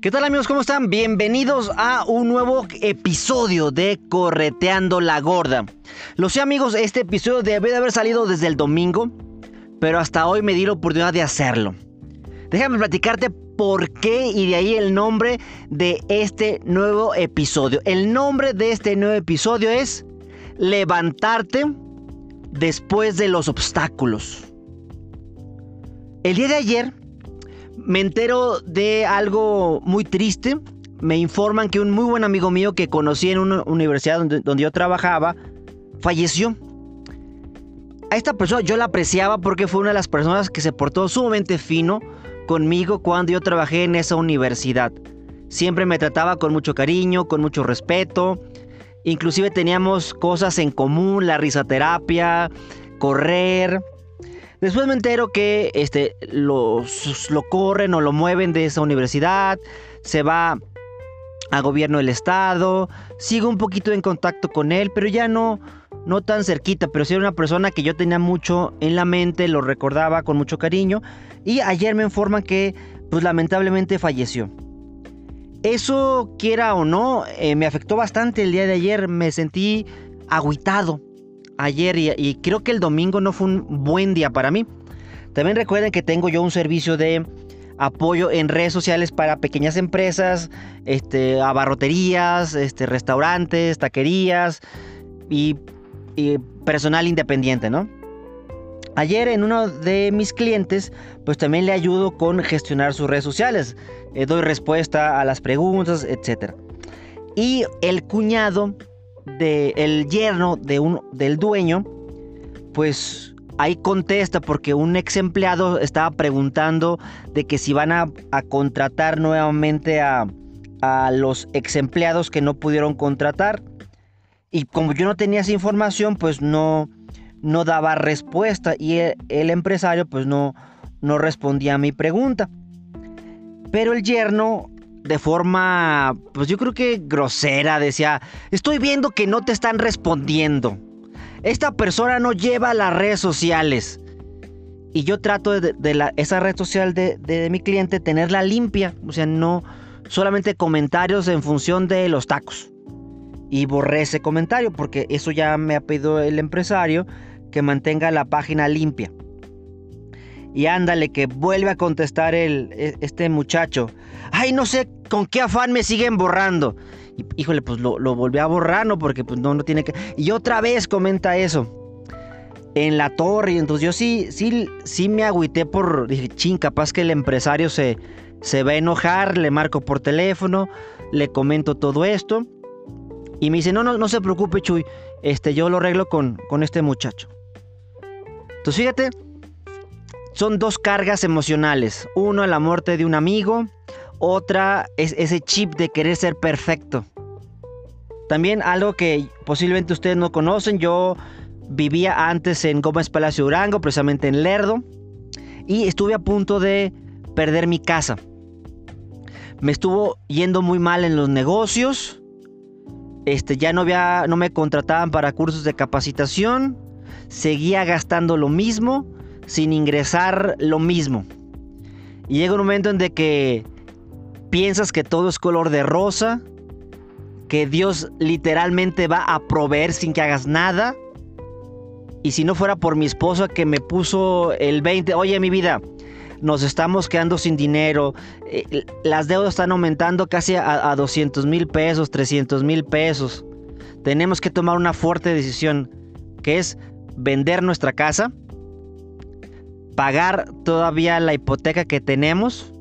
¿Qué tal amigos? ¿Cómo están? Bienvenidos a un nuevo episodio de Correteando la Gorda. Lo sé amigos, este episodio debe de haber salido desde el domingo, pero hasta hoy me di la oportunidad de hacerlo. Déjame platicarte por qué y de ahí el nombre de este nuevo episodio. El nombre de este nuevo episodio es Levantarte después de los obstáculos. El día de ayer me entero de algo muy triste. Me informan que un muy buen amigo mío que conocí en una universidad donde, yo trabajaba falleció. A esta persona yo la apreciaba porque fue una de las personas que se portó sumamente fino conmigo cuando yo trabajé en esa universidad. Siempre me trataba con mucho cariño, con mucho respeto. Inclusive teníamos cosas en común, la risoterapia, correr, Después me entero que este, los, lo corren o lo mueven de esa universidad, se va a gobierno del estado, sigo un poquito en contacto con él, pero ya no, no tan cerquita, pero sí era una persona que yo tenía mucho en la mente, lo recordaba con mucho cariño, y ayer me informan que, pues lamentablemente falleció. Eso, quiera o no, eh, me afectó bastante el día de ayer, me sentí agüitado, ayer y, creo que el domingo no fue un buen día para mí. También recuerden que tengo yo un servicio de apoyo en redes sociales para pequeñas empresas, este, abarroterías, este, restaurantes, taquerías y, personal independiente, ¿no? Ayer en uno de mis clientes, pues también le ayudo con gestionar sus redes sociales. Eh, doy respuesta a las preguntas, etc. Y el cuñado el yerno de un, del dueño, pues ahí contesta porque un ex empleado estaba preguntando de que si van a, contratar nuevamente a, a, los ex empleados que no pudieron contratar. Y como yo no tenía esa información, pues no, no daba respuesta y el, el empresario pues no, no respondía a mi pregunta. Pero el yerno de forma, pues yo creo que grosera, decía, estoy viendo que no te están respondiendo. Esta persona no lleva las redes sociales. Y yo trato de, la, esa red social de, de, mi cliente tenerla limpia. O sea, no solamente comentarios en función de los tacos. Y borré ese comentario porque eso ya me ha pedido el empresario que mantenga la página limpia. Y ándale, que vuelve a contestar el, e, este muchacho. Ay, no sé con qué afán me siguen borrando. Y, híjole, pues lo, lo volví a borrar, ¿no? Porque pues no, no tiene que... Y otra vez comenta eso. En la torre. Entonces yo sí, sí, sí me agüité por... Dije, ching, capaz que el empresario se, se va a enojar. Le marco por teléfono. Le comento todo esto. Y me dice, no, no, no se preocupe, Chuy. Este, yo lo arreglo con, con este muchacho. Entonces fíjate son dos cargas emocionales. Uno, la muerte de un amigo. Otra es ese chip de querer ser perfecto. También algo que posiblemente ustedes no conocen. Yo vivía antes en Gómez Palacio Durango, precisamente en Lerdo. Y estuve a punto de perder mi casa. Me estuvo yendo muy mal en los negocios. Este, ya no, había, no me contrataban para cursos de capacitación. Seguía gastando lo mismo sin ingresar lo mismo. Y llega un momento en de que piensas que todo es color de rosa, que Dios literalmente va a proveer sin que hagas nada. Y si no fuera por mi esposa que me puso el 20, oye mi vida, nos estamos quedando sin dinero, eh, las deudas están aumentando casi a, a 200 mil pesos, 300 mil pesos. Tenemos que tomar una fuerte decisión, que es vender nuestra casa pagar todavía la hipoteca que tenemos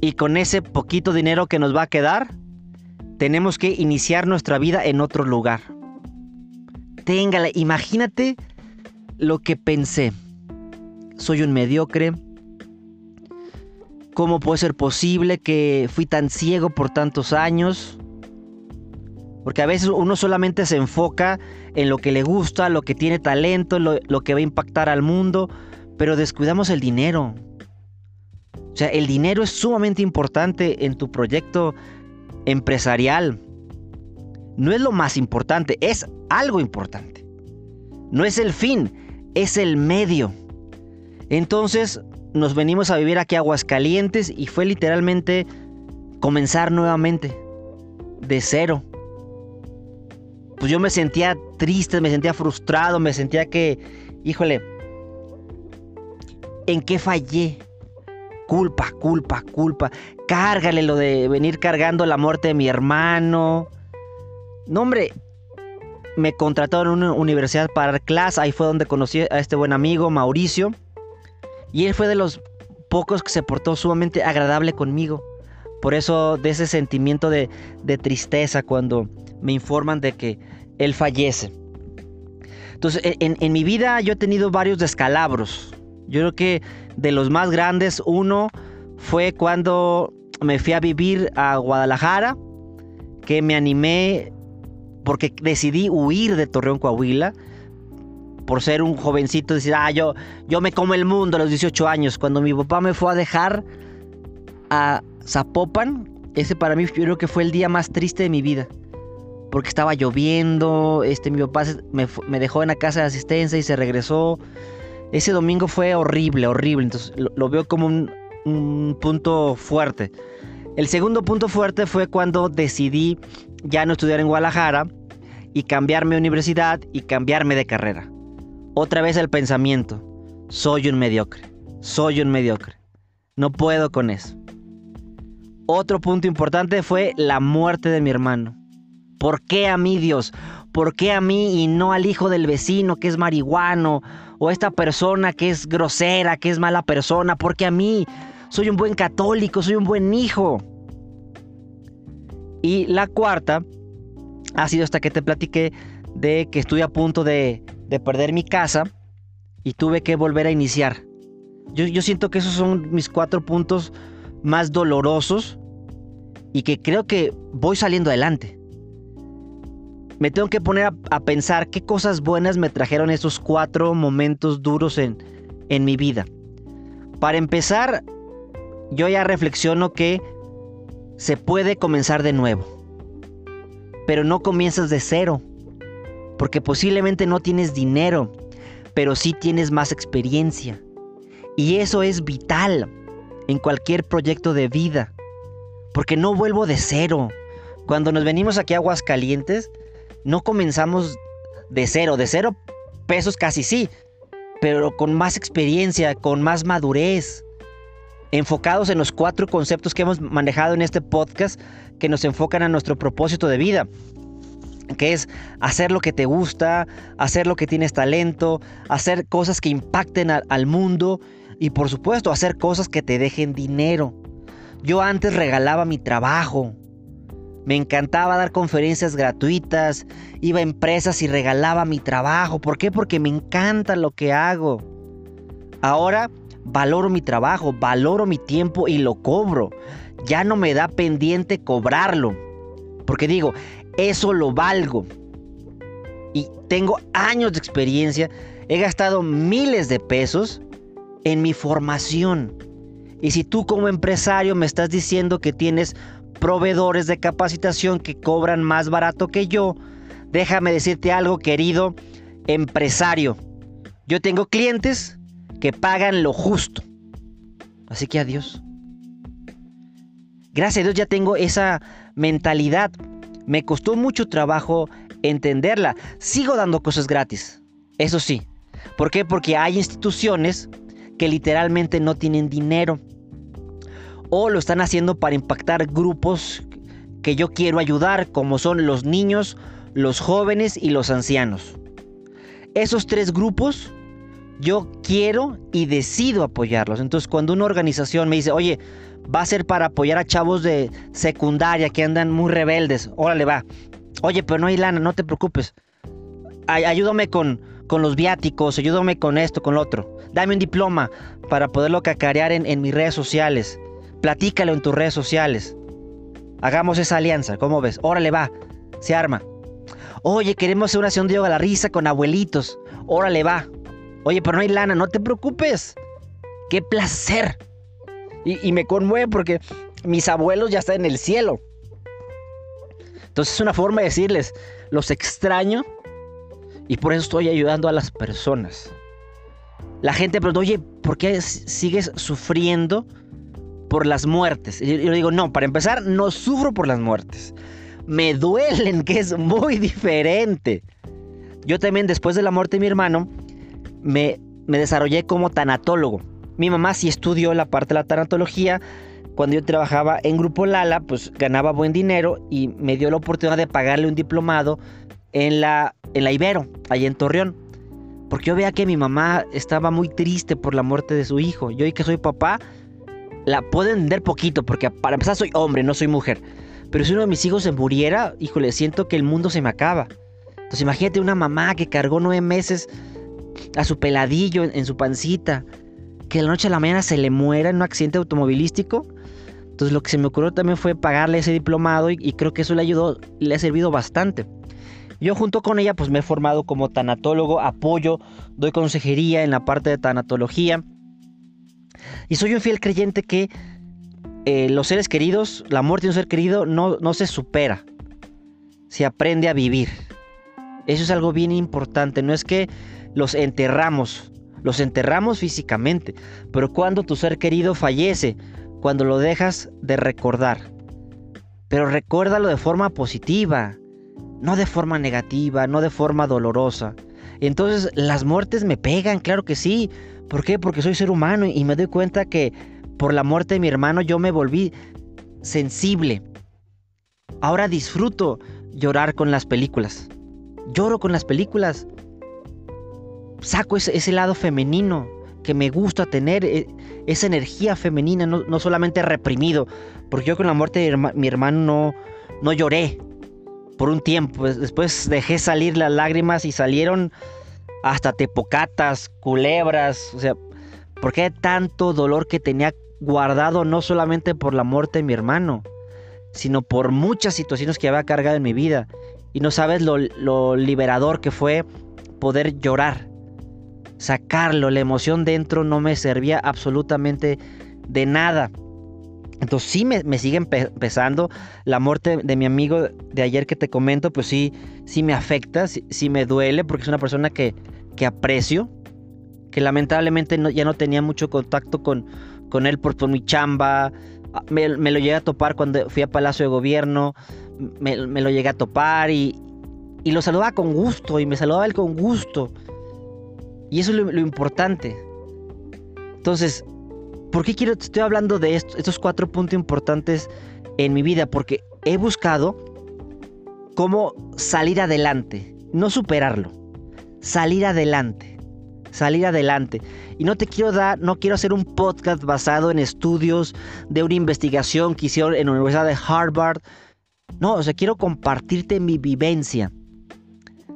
y con ese poquito dinero que nos va a quedar, tenemos que iniciar nuestra vida en otro lugar. Téngala, imagínate lo que pensé. Soy un mediocre. ¿Cómo puede ser posible que fui tan ciego por tantos años? Porque a veces uno solamente se enfoca en lo que le gusta, lo que tiene talento, lo, lo, que va a impactar al mundo, pero descuidamos el dinero. O sea, el dinero es sumamente importante en tu proyecto empresarial. No es lo más importante, es algo importante. No es el fin, es el medio. Entonces nos venimos a vivir aquí a Aguascalientes y fue literalmente comenzar nuevamente, de cero. Pues yo me sentía triste, me sentía frustrado, me sentía que, híjole, ¿en qué fallé? Culpa, culpa, culpa. Cárgale lo de venir cargando la muerte de mi hermano. No, hombre, me contrataron en una universidad para dar clase. Ahí fue donde conocí a este buen amigo, Mauricio. Y él fue de los pocos que se portó sumamente agradable conmigo. Por eso de ese sentimiento de, tristeza cuando me informan de que él fallece. Entonces, en, en, mi vida yo he tenido varios descalabros. Yo creo que de los más grandes, uno fue cuando me fui a vivir a Guadalajara, que me animé porque decidí huir de Torreón, Coahuila por ser un jovencito, decir, ah, yo, yo me como el mundo a los 18 años. Cuando mi papá me fue a dejar a Zapopan, ese para mí creo que fue el día más triste de mi vida. Porque estaba lloviendo, este, mi papá me, me dejó en la casa de asistencia y se regresó. Ese domingo fue horrible, horrible. Entonces lo, veo como un, un punto fuerte. El segundo punto fuerte fue cuando decidí ya no estudiar en Guadalajara y cambiarme de universidad y cambiarme de carrera. Otra vez el pensamiento, soy un mediocre, soy un mediocre, no puedo con eso. Otro punto importante fue la muerte de mi hermano. ¿Por qué a mí Dios? ¿Por qué a mí y no al hijo del vecino que es marihuano? O esta persona que es grosera, que es mala persona? ¿Por qué a mí? Soy un buen católico, soy un buen hijo. Y la cuarta ha sido hasta que te platiqué de que estoy a punto de de perder mi casa y tuve que volver a iniciar. Yo, siento que esos son mis cuatro puntos más dolorosos y que creo que voy saliendo adelante. Me tengo que poner a, pensar qué cosas buenas me trajeron esos cuatro momentos duros en, en mi vida. Para empezar, yo ya reflexiono que se puede comenzar de nuevo. Pero no comienzas de cero porque posiblemente no tienes dinero, pero sí tienes más experiencia. Y eso es vital en cualquier proyecto de vida, porque no vuelvo de cero. Cuando nos venimos aquí a Aguascalientes, no comenzamos de cero, de cero pesos casi sí, pero con más experiencia, con más madurez, enfocados en los cuatro conceptos que hemos manejado en este podcast que nos enfocan a nuestro propósito de vida que es hacer lo que te gusta, hacer lo que tienes talento, hacer cosas que impacten al, mundo y por supuesto hacer cosas que te dejen dinero. Yo antes regalaba mi trabajo. Me encantaba dar conferencias gratuitas, iba a empresas y regalaba mi trabajo. ¿Por qué? Porque me encanta lo que hago. Ahora valoro mi trabajo, valoro mi tiempo y lo cobro. Ya no me da pendiente cobrarlo. Porque digo, eso lo valgo. Y tengo años de experiencia, he gastado miles de pesos en mi formación. Y si tú como empresario me estás diciendo que tienes proveedores de capacitación que cobran más barato que yo, déjame decirte algo, querido empresario. Yo tengo clientes que pagan lo justo. Así que adiós. Gracias a Dios ya tengo esa mentalidad me costó mucho trabajo entenderla. Sigo dando cosas gratis. Eso sí. ¿Por qué? Porque hay instituciones que literalmente no tienen dinero. O lo están haciendo para impactar grupos que yo quiero ayudar, como son los niños, los jóvenes y los ancianos. Esos tres grupos yo quiero y decido apoyarlos. Entonces cuando una organización me dice, oye, va a ser para apoyar a chavos de secundaria que andan muy rebeldes. Órale, va. Oye, pero no hay lana, no te preocupes. ayúdame con, con los viáticos, ayúdame con esto, con lo otro. Dame un diploma para poderlo cacarear en, en mis redes sociales. Platícalo en tus redes sociales. Hagamos esa alianza, ¿cómo ves? Órale, va, se arma. Oye, queremos hacer una sesión de yoga a la risa con abuelitos. Órale, va. Oye, pero no hay lana, no te preocupes. ¡Qué placer! Y, y me conmueve porque mis abuelos ya están en el cielo. Entonces es una forma de decirles, los extraño y por eso estoy ayudando a las personas. La gente pregunta, oye, ¿por qué sigues sufriendo por las muertes? Y yo digo, no, para empezar, no sufro por las muertes. Me duelen, que es muy diferente. Yo también, después de la muerte de mi hermano, me, me desarrollé como tanatólogo. Mi mamá sí estudió la parte de la tanatología. Cuando yo trabajaba en Grupo Lala, pues ganaba buen dinero y me dio la oportunidad de pagarle un diplomado en la, en la Ibero, allá en Torreón. Porque yo veía que mi mamá estaba muy triste por la muerte de su hijo. Yo y que soy papá, la puedo entender poquito, porque para empezar soy hombre, no soy mujer. Pero si uno de mis hijos se muriera, híjole, siento que el mundo se me acaba. Entonces imagínate una mamá que cargó nueve meses a su peladillo en, su pancita, que de la noche a la mañana se le muera en un accidente automovilístico. Entonces lo que se me ocurrió también fue pagarle ese diplomado y, y creo que eso le ayudó, le ha servido bastante. Yo junto con ella pues me he formado como tanatólogo, apoyo, doy consejería en la parte de tanatología. Y soy un fiel creyente que eh, los seres queridos, la muerte de un ser querido no, no se supera, se aprende a vivir. Eso es algo bien importante, no es que los enterramos, los enterramos físicamente, pero cuando tu ser querido fallece, cuando lo dejas de recordar. Pero recuérdalo de forma positiva, no de forma negativa, no de forma dolorosa. Entonces las muertes me pegan, claro que sí. ¿Por qué? Porque soy ser humano y me doy cuenta que por la muerte de mi hermano yo me volví sensible. Ahora disfruto llorar con las películas. Lloro con las películas. Saco ese, lado femenino que me gusta tener, e, esa energía femenina, no, solamente reprimido. Porque yo con la muerte de mi hermano no, no lloré, por un tiempo. Después dejé salir las lágrimas y salieron hasta tepocatas, culebras. O sea, porque tanto dolor que tenía guardado no solamente por la muerte de mi hermano, sino por muchas situaciones que había cargado en mi vida. Y no sabes lo, lo liberador que fue poder llorar, sacarlo, la emoción dentro no me servía absolutamente de nada. Entonces sí me, sigue empezando. La muerte de mi amigo de ayer que te comento, pues sí, sí me afecta, sí, me duele, porque es una persona que, que aprecio, que lamentablemente ya no tenía mucho contacto con, con él por, mi chamba. Ah, me, lo llegué a topar cuando fui a Palacio de Gobierno, me, lo llegué a topar y, y, lo saludaba con gusto y me saludaba él con gusto. Y eso es lo, lo importante. Entonces, ¿Por qué quiero, estoy hablando de estos cuatro puntos importantes en mi vida? Porque he buscado cómo salir adelante, no superarlo, salir adelante, salir adelante. Y no te quiero dar, no quiero hacer un podcast basado en estudios de una investigación que hicieron en la Universidad de Harvard. No, o sea, quiero compartirte mi vivencia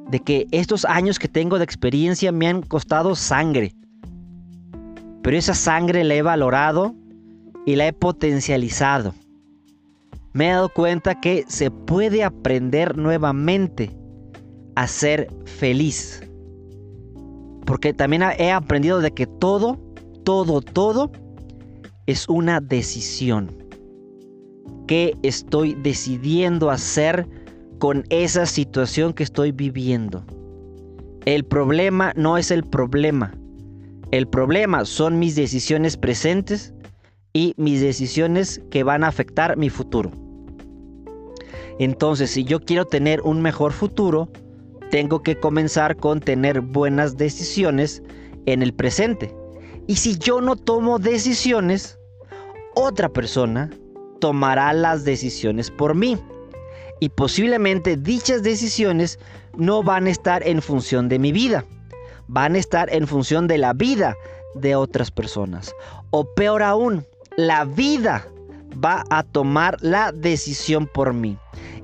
de que estos años que tengo de experiencia me han costado sangre pero esa sangre la he valorado y la he potencializado. Me he dado cuenta que se puede aprender nuevamente a ser feliz. Porque también he aprendido de que todo, todo, todo es una decisión. ¿Qué estoy decidiendo hacer con esa situación que estoy viviendo? El problema no es el problema. El problema son mis decisiones presentes y mis decisiones que van a afectar mi futuro. Entonces, si yo quiero tener un mejor futuro, tengo que comenzar con tener buenas decisiones en el presente. Y si yo no tomo decisiones, otra persona tomará las decisiones por mí. Y posiblemente dichas decisiones no van a estar en función de mi vida van a estar en función de la vida de otras personas. O peor aún, la vida va a tomar la decisión por mí.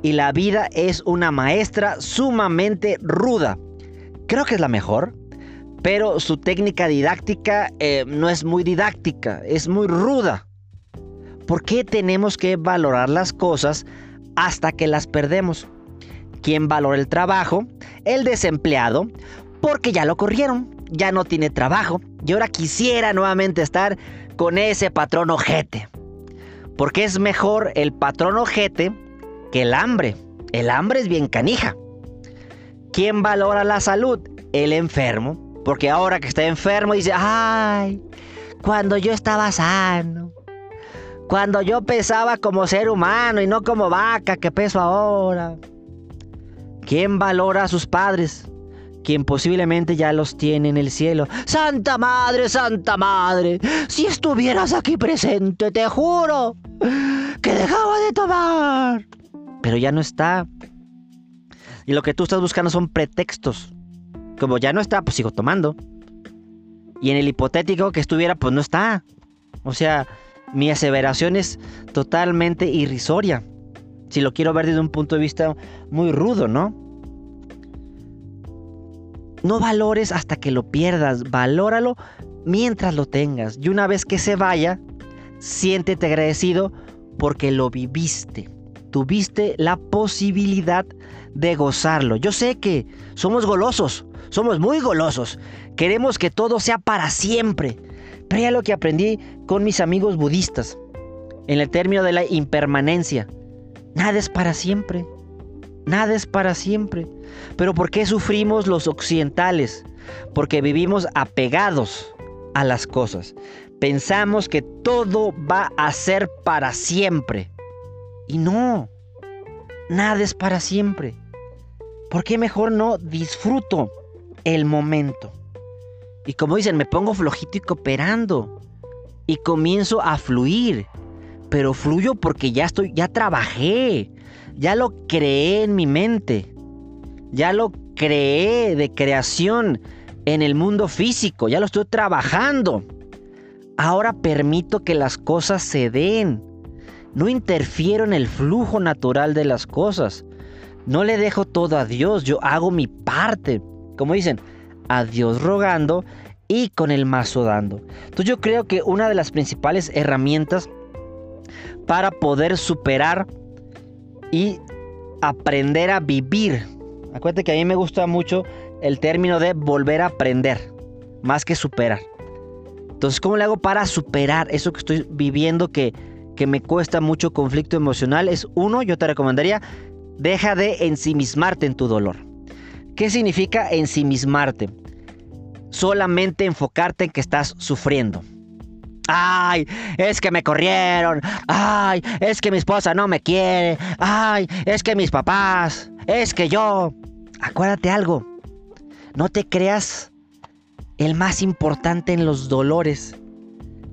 Y la vida es una maestra sumamente ruda. Creo que es la mejor, pero su técnica didáctica eh, no es muy didáctica, es muy ruda. ¿Por qué tenemos que valorar las cosas hasta que las perdemos? ¿Quién valora el trabajo? El desempleado, porque ya lo corrieron, ya no tiene trabajo y ahora quisiera nuevamente estar con ese patrón ojete. Porque es mejor el patrón ojete que el hambre. El hambre es bien canija. ¿Quién valora la salud? El enfermo. Porque ahora que está enfermo dice, ay, cuando yo estaba sano, cuando yo pesaba como ser humano y no como vaca que peso ahora. ¿Quién valora a sus padres? Quien posiblemente ya los tiene en el cielo. Santa Madre, Santa Madre, si estuvieras aquí presente, te juro que dejaba de tomar. Pero ya no está. Y lo que tú estás buscando son pretextos. Como ya no está, pues sigo tomando. Y en el hipotético que estuviera, pues no está. O sea, mi aseveración es totalmente irrisoria. Si lo quiero ver desde un punto de vista muy rudo, ¿no? No valores hasta que lo pierdas, valóralo mientras lo tengas. Y una vez que se vaya, siéntete agradecido porque lo viviste. Tuviste la posibilidad de gozarlo. Yo sé que somos golosos, somos muy golosos. Queremos que todo sea para siempre. Pero ya lo que aprendí con mis amigos budistas, en el término de la impermanencia. Nada es para siempre. Nada es para siempre. Pero ¿por qué sufrimos los occidentales? Porque vivimos apegados a las cosas. Pensamos que todo va a ser para siempre. Y no, nada es para siempre. ¿Por qué mejor no disfruto el momento? Y como dicen, me pongo flojito y cooperando. Y comienzo a fluir. Pero fluyo porque ya estoy, ya trabajé. Ya lo creé en mi mente. Ya lo creé de creación en el mundo físico. Ya lo estoy trabajando. Ahora permito que las cosas se den. No interfiero en el flujo natural de las cosas. No le dejo todo a Dios. Yo hago mi parte. Como dicen, a Dios rogando y con el mazo dando. Entonces yo creo que una de las principales herramientas para poder superar y aprender a vivir. Acuérdate que a mí me gusta mucho el término de volver a aprender, más que superar. Entonces, ¿cómo le hago para superar eso que estoy viviendo que, que me cuesta mucho conflicto emocional? Es uno, yo te recomendaría, deja de ensimismarte en tu dolor. ¿Qué significa ensimismarte? Solamente enfocarte en que estás sufriendo. Ay, es que me corrieron. Ay, es que mi esposa no me quiere. Ay, es que mis papás. Es que yo. Acuérdate algo. No te creas el más importante en los dolores.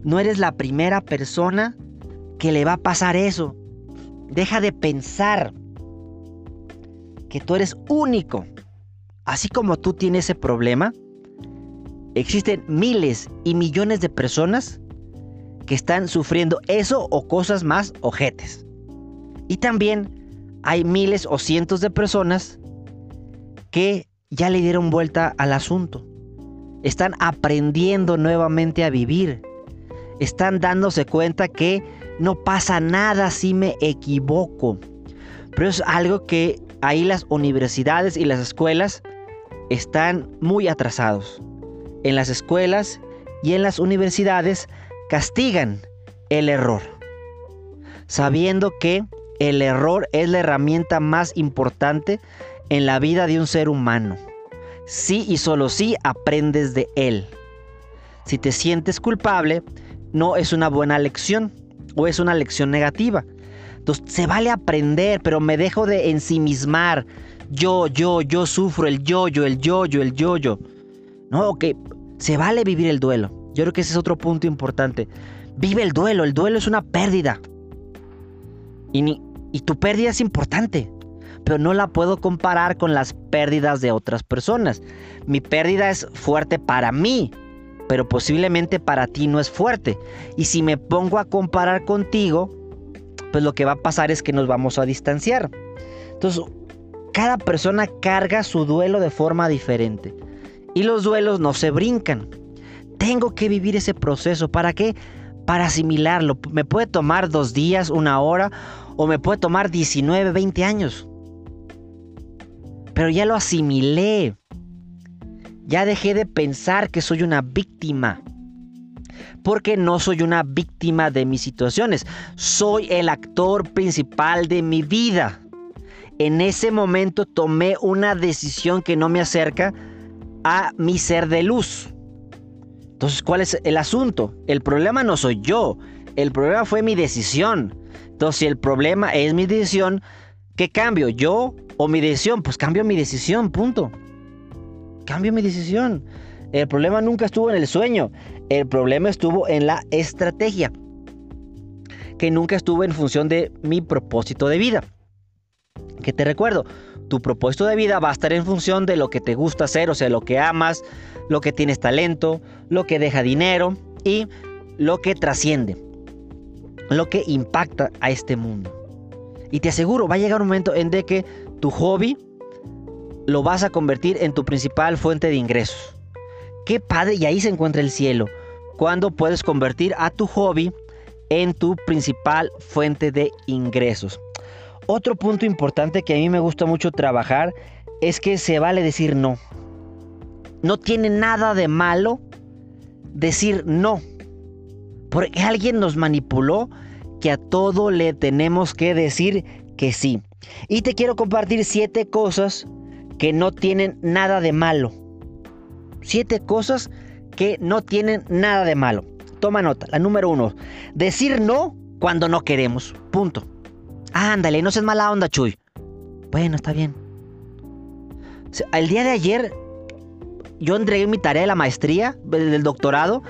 No eres la primera persona que le va a pasar eso. Deja de pensar que tú eres único. Así como tú tienes ese problema, existen miles y millones de personas que están sufriendo eso o cosas más ojetes. Y también hay miles o cientos de personas que ya le dieron vuelta al asunto. Están aprendiendo nuevamente a vivir. Están dándose cuenta que no pasa nada si me equivoco. Pero es algo que ahí las universidades y las escuelas están muy atrasados. En las escuelas y en las universidades castigan el error, sabiendo que el error es la herramienta más importante en la vida de un ser humano. Sí y solo sí aprendes de él. Si te sientes culpable, no es una buena lección o es una lección negativa. Entonces, se vale aprender, pero me dejo de ensimismar. Yo, yo, yo sufro el yo-yo, el yo-yo, el yo-yo. No, que se vale vivir el duelo. Yo creo que ese es otro punto importante. Vive el duelo, el duelo es una pérdida. Y, y tu pérdida es importante, pero no la puedo comparar con las pérdidas de otras personas. Mi pérdida es fuerte para mí, pero posiblemente para ti no es fuerte. Y si me pongo a comparar contigo, pues lo que va a pasar es que nos vamos a distanciar. Entonces, cada persona carga su duelo de forma diferente. Y los duelos no se brincan. Tengo que vivir ese proceso. ¿Para qué? para asimilarlo. Me puede tomar dos días, una hora, o me puede tomar 19, 20 años. Pero ya lo asimilé. Ya dejé de pensar que soy una víctima. Porque no soy una víctima de mis situaciones. Soy el actor principal de mi vida. En ese momento tomé una decisión que no me acerca a mi ser de luz. Entonces, ¿cuál es el asunto? El problema no soy yo. El problema fue mi decisión. Entonces, si el problema es mi decisión, ¿qué cambio? ¿Yo o mi decisión? Pues cambio mi decisión, punto. Cambio mi decisión. El problema nunca estuvo en el sueño. El problema estuvo en la estrategia. Que nunca estuvo en función de mi propósito de vida. Que te recuerdo, tu propósito de vida va a estar en función de lo que te gusta hacer, o sea, lo que amas, lo que tienes talento, lo que deja dinero y lo que trasciende, lo que impacta a este mundo. Y te aseguro, va a llegar un momento en que tu hobby lo vas a convertir en tu principal fuente de ingresos. Qué padre, y ahí se encuentra el cielo, cuando puedes convertir a tu hobby en tu principal fuente de ingresos. Otro punto importante que a mí me gusta mucho trabajar es que se vale decir no. No tiene nada de malo decir no. Porque alguien nos manipuló que a todo le tenemos que decir que sí. Y te quiero compartir siete cosas que no tienen nada de malo. Siete cosas que no tienen nada de malo. Toma nota. La número uno. Decir no cuando no queremos. Punto. Ándale, no seas mala onda, Chuy. Bueno, está bien. El día de ayer yo entregué mi tarea de la maestría, del doctorado,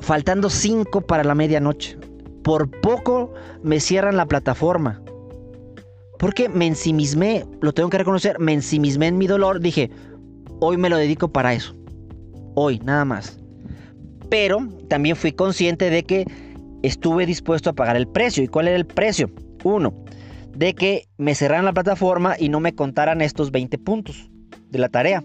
faltando cinco para la medianoche. Por poco me cierran la plataforma. Porque me ensimismé, lo tengo que reconocer, me ensimismé en mi dolor. Dije, hoy me lo dedico para eso. Hoy, nada más. Pero también fui consciente de que estuve dispuesto a pagar el precio. ¿Y cuál era el precio? Uno, de que me cerraran la plataforma y no me contaran estos 20 puntos de la tarea.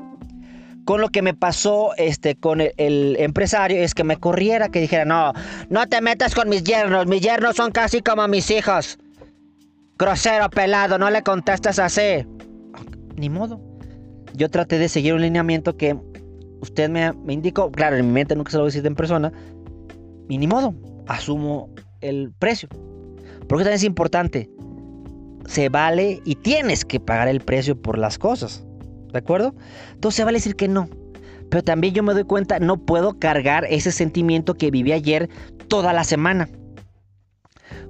Con lo que me pasó este, con el, empresario es que me corriera, que dijera, no, no te metas con mis yernos, mis yernos son casi como mis hijos. Grosero, pelado, no le contestas así. Ni modo. Yo traté de seguir un lineamiento que usted me, indicó, claro, en mi mente nunca se lo voy a decir en persona, y ni modo, asumo el precio. Porque también es importante. Se vale y tienes que pagar el precio por las cosas. ¿De acuerdo? Entonces se vale decir que no. Pero también yo me doy cuenta, no puedo cargar ese sentimiento que viví ayer toda la semana.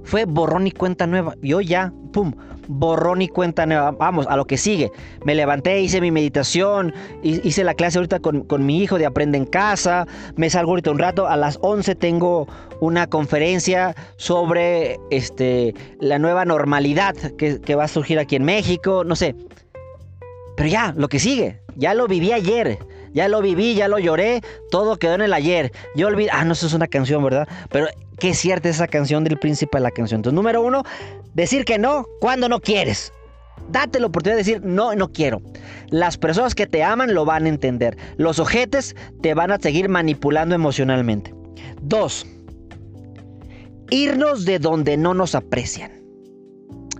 Fue borrón y cuenta nueva. Yo ya, pum, borrón y cuenta. Vamos, a lo que sigue. Me levanté, hice mi meditación, hice la clase ahorita con, mi hijo de Aprende en Casa. Me salgo ahorita un rato. A las 11 tengo una conferencia sobre este, la nueva normalidad que, que va a surgir aquí en México. No sé. Pero ya, lo que sigue. Ya lo viví ayer. Ya lo viví, ya lo lloré, todo quedó en el ayer. Yo olvidé, ah, no, eso es una canción, ¿verdad? Pero qué cierta esa canción del príncipe de la canción. Entonces, número uno, decir que no cuando no quieres. Date la oportunidad de decir no, no quiero. Las personas que te aman lo van a entender. Los ojetes te van a seguir manipulando emocionalmente. Dos, irnos de donde no nos aprecian.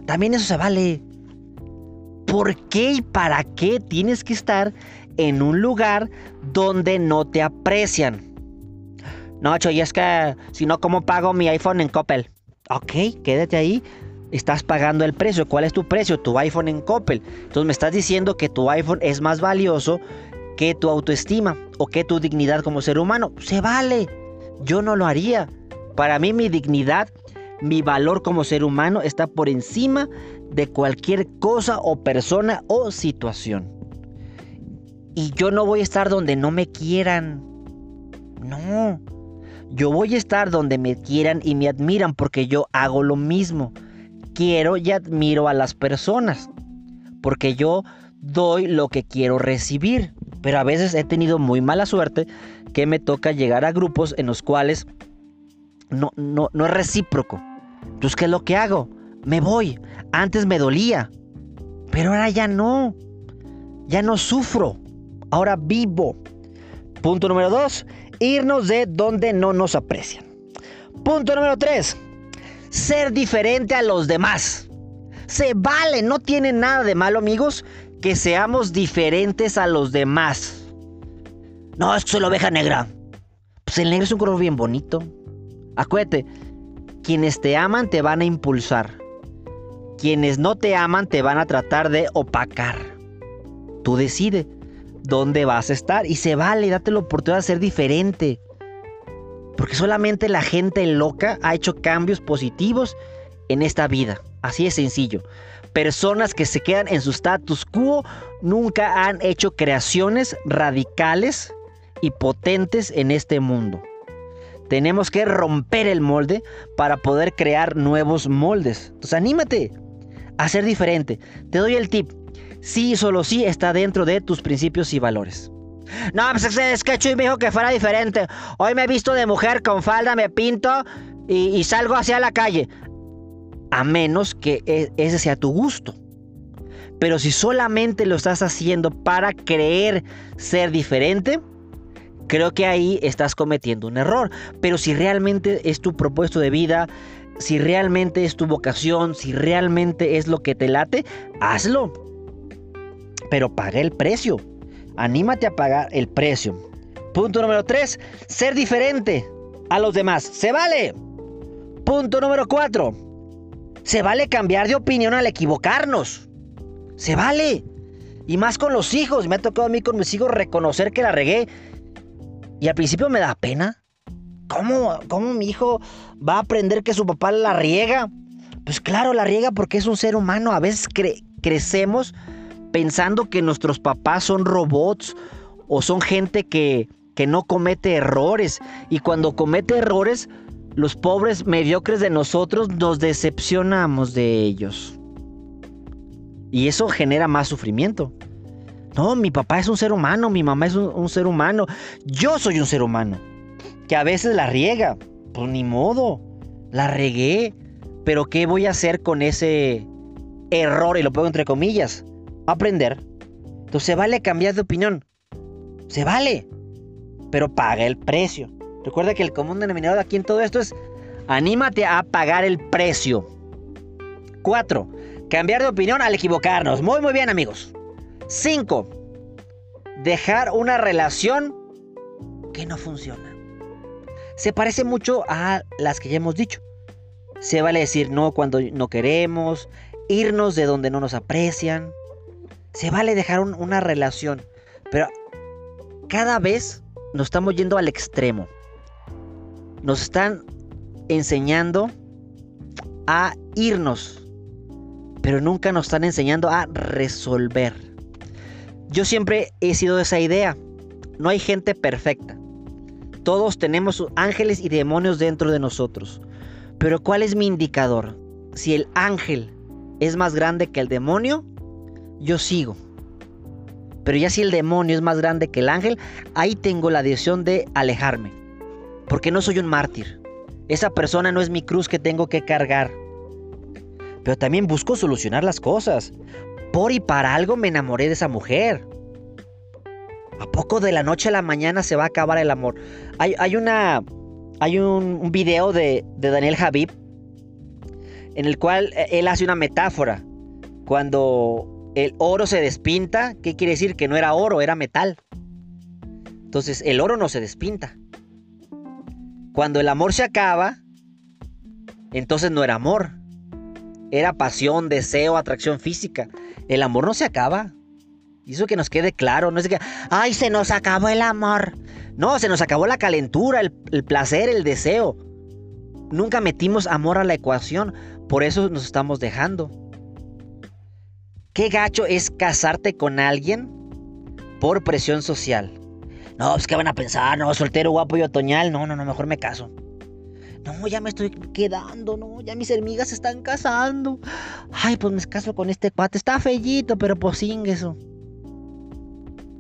También eso se vale. ¿Por qué y para qué tienes que estar en un lugar donde no te aprecian? No, y es que si no, ¿cómo pago mi iPhone en Coppel? Ok, quédate ahí. Estás pagando el precio. ¿Cuál es tu precio? Tu iPhone en Coppel. Entonces me estás diciendo que tu iPhone es más valioso que tu autoestima o que tu dignidad como ser humano. Se vale. Yo no lo haría. Para mí mi dignidad, mi valor como ser humano está por encima de cualquier cosa o persona o situación. Y yo no voy a estar donde no me quieran. No. Yo voy a estar donde me quieran y me admiran porque yo hago lo mismo. Quiero y admiro a las personas. Porque yo doy lo que quiero recibir. Pero a veces he tenido muy mala suerte que me toca llegar a grupos en los cuales no, no, no es recíproco. Entonces, ¿qué es lo que hago? Me voy. Antes me dolía. Pero ahora ya no. Ya no sufro. Ahora vivo. Punto número dos irnos de donde no nos aprecian. Punto número 3. Ser diferente a los demás. Se vale, no tiene nada de malo amigos que seamos diferentes a los demás. No, es que soy la oveja negra. Pues el negro es un color bien bonito. Acuérdate, quienes te aman te van a impulsar. Quienes no te aman te van a tratar de opacar. Tú decide dónde vas a estar y se vale, date la oportunidad de ser diferente. Porque solamente la gente loca ha hecho cambios positivos en esta vida. Así de sencillo. Personas que se quedan en su status quo nunca han hecho creaciones radicales y potentes en este mundo. Tenemos que romper el molde para poder crear nuevos moldes. Entonces anímate a ser diferente. Te doy el tip. Sí, solo sí está dentro de tus principios y valores. No, pues es que Chuy me dijo que fuera diferente. Hoy me he visto de mujer con falda, me pinto y, y salgo hacia la calle a menos que e, ese sea tu gusto. Pero si solamente lo estás haciendo para creer ser diferente, creo que ahí estás cometiendo un error. Pero si realmente es tu propósito de vida, si realmente es tu vocación, si realmente es lo que te late, hazlo. Pero paga el precio. Anímate a pagar el precio. Punto número 3. Ser diferente a los demás. Se vale. Punto número 4 se vale cambiar de opinión al equivocarnos. Se vale. Y más con los hijos. Me ha tocado a mí con mis hijos reconocer que la regué. Y al principio me da pena. ¿Cómo, cómo mi hijo va a aprender que su papá la riega? Pues claro, la riega porque es un ser humano. A veces crecemos pensando que nuestros papás son robots o son gente que, que no comete errores. Y cuando comete errores, los pobres mediocres de nosotros nos decepcionamos de ellos. Y eso genera más sufrimiento. No, mi papá es un ser humano, mi mamá es un, ser humano, yo soy un ser humano. Que a veces la riega. Pues ni modo, la regué. Pero ¿qué voy a hacer con ese error? Y lo pongo entre comillas. Aprender. Entonces se vale cambiar de opinión. Se vale. Pero paga el precio. Recuerda que el común denominador aquí en todo esto es anímate a pagar el precio. 4. Cambiar de opinión al equivocarnos. Muy, muy bien, amigos. 5. Dejar una relación que no funciona. Se parece mucho a las que ya hemos dicho. Se vale decir no cuando no queremos, irnos de donde no nos aprecian. Se vale dejar una relación. Pero cada vez nos estamos yendo al extremo nos están enseñando a irnos, pero nunca nos están enseñando a resolver. Yo siempre he sido de esa idea. No hay gente perfecta. Todos tenemos ángeles y demonios dentro de nosotros. Pero ¿cuál es mi indicador? Si el ángel es más grande que el demonio, yo sigo. Pero ya si el demonio es más grande que el ángel, ahí tengo la decisión de alejarme. Porque no soy un mártir. Esa persona no es mi cruz que tengo que cargar. Pero también busco solucionar las cosas. Por y para algo me enamoré de esa mujer. ¿A poco de la noche a la mañana se va a acabar el amor? Hay, una. Hay un, video de, de Daniel Javib en el cual eh, él hace una metáfora. Cuando el oro se despinta, ¿qué quiere decir? Que no era oro, era metal. Entonces el oro no se despinta. Cuando el amor se acaba, entonces no era amor. Era pasión, deseo, atracción física. El amor no se acaba. Eso que nos quede claro, no es que, ay, se nos acabó el amor. No, se nos acabó la calentura, el placer, el deseo. Nunca metimos amor a la ecuación, por eso nos estamos dejando. ¿Qué gacho es casarte con alguien por presión social? No, pues qué van a pensar, no, soltero, guapo y otoñal. No, no, no, mejor me caso. No, ya me estoy quedando, no, ya mis amigas se están casando. Ay, pues me caso con este cuate. Está fellito, pero pues sin eso.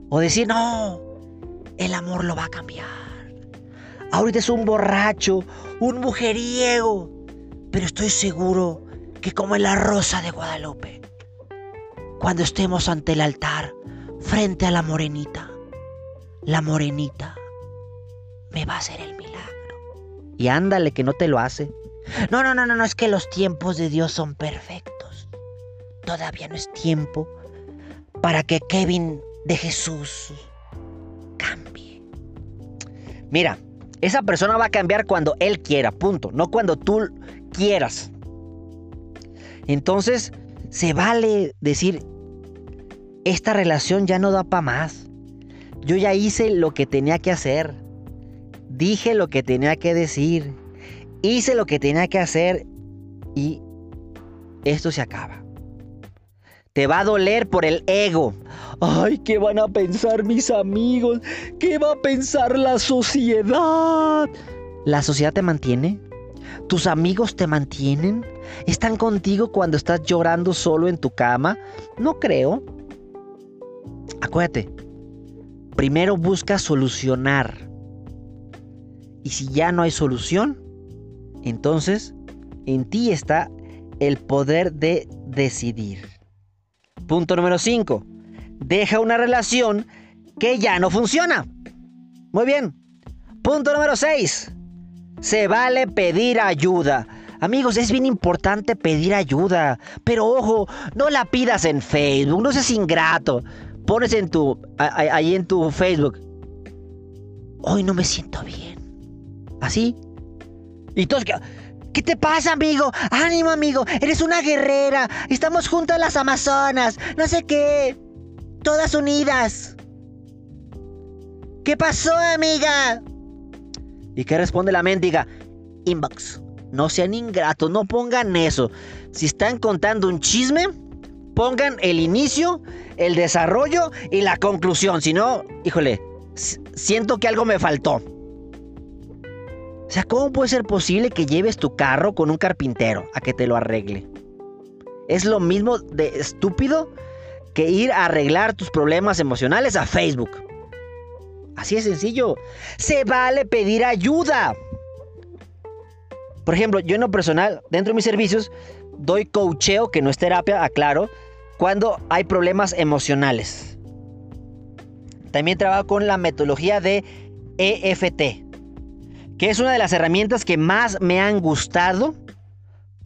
O decir, no, el amor lo va a cambiar. Ahorita es un borracho, un mujeriego. Pero estoy seguro que como en la rosa de Guadalupe, cuando estemos ante el altar, frente a la morenita, la morenita me va a hacer el milagro. Y ándale que no te lo hace. No, no, no, no, no, es que los tiempos de Dios son perfectos. Todavía no es tiempo para que Kevin de Jesús cambie. Mira, esa persona va a cambiar cuando él quiera, punto, no cuando tú quieras. Entonces, se vale decir, esta relación ya no da para más. Yo ya hice lo que tenía que hacer. Dije lo que tenía que decir. Hice lo que tenía que hacer y esto se acaba. Te va a doler por el ego. Ay, ¿qué van a pensar mis amigos? ¿Qué va a pensar la sociedad? ¿La sociedad te mantiene? ¿Tus amigos te mantienen? ¿Están contigo cuando estás llorando solo en tu cama? No creo. Acuérdate, primero busca solucionar. Y si ya no hay solución, entonces en ti está el poder de decidir. Punto número 5. Deja una relación que ya no funciona. Muy bien. Punto número 6. Se vale pedir ayuda. Amigos, es bien importante pedir ayuda. Pero ojo, no la pidas en Facebook, no seas ingrato. Pones en tu, ahí en tu Facebook. Hoy no me siento bien. ¿Así? Y todos que... ¿Qué te pasa, amigo? Ánimo, amigo. Eres una guerrera. Estamos juntos en las Amazonas. No sé qué. Todas unidas. ¿Qué pasó, amiga? ¿Y qué responde la mendiga? Inbox. No sean ingratos, no pongan eso. Si están contando un chisme, pongan el inicio, el desarrollo y la conclusión. Si no, híjole, siento que algo me faltó. O sea, ¿cómo puede ser posible que lleves tu carro con un carpintero a que te lo arregle? Es lo mismo de estúpido que ir a arreglar tus problemas emocionales a Facebook. Así es sencillo. Se vale pedir ayuda. Por ejemplo, yo en lo personal, dentro de mis servicios, doy coacheo, que no es terapia, aclaro, cuando hay problemas emocionales. También trabajo con la metodología de EFT, que es una de las herramientas que más me han gustado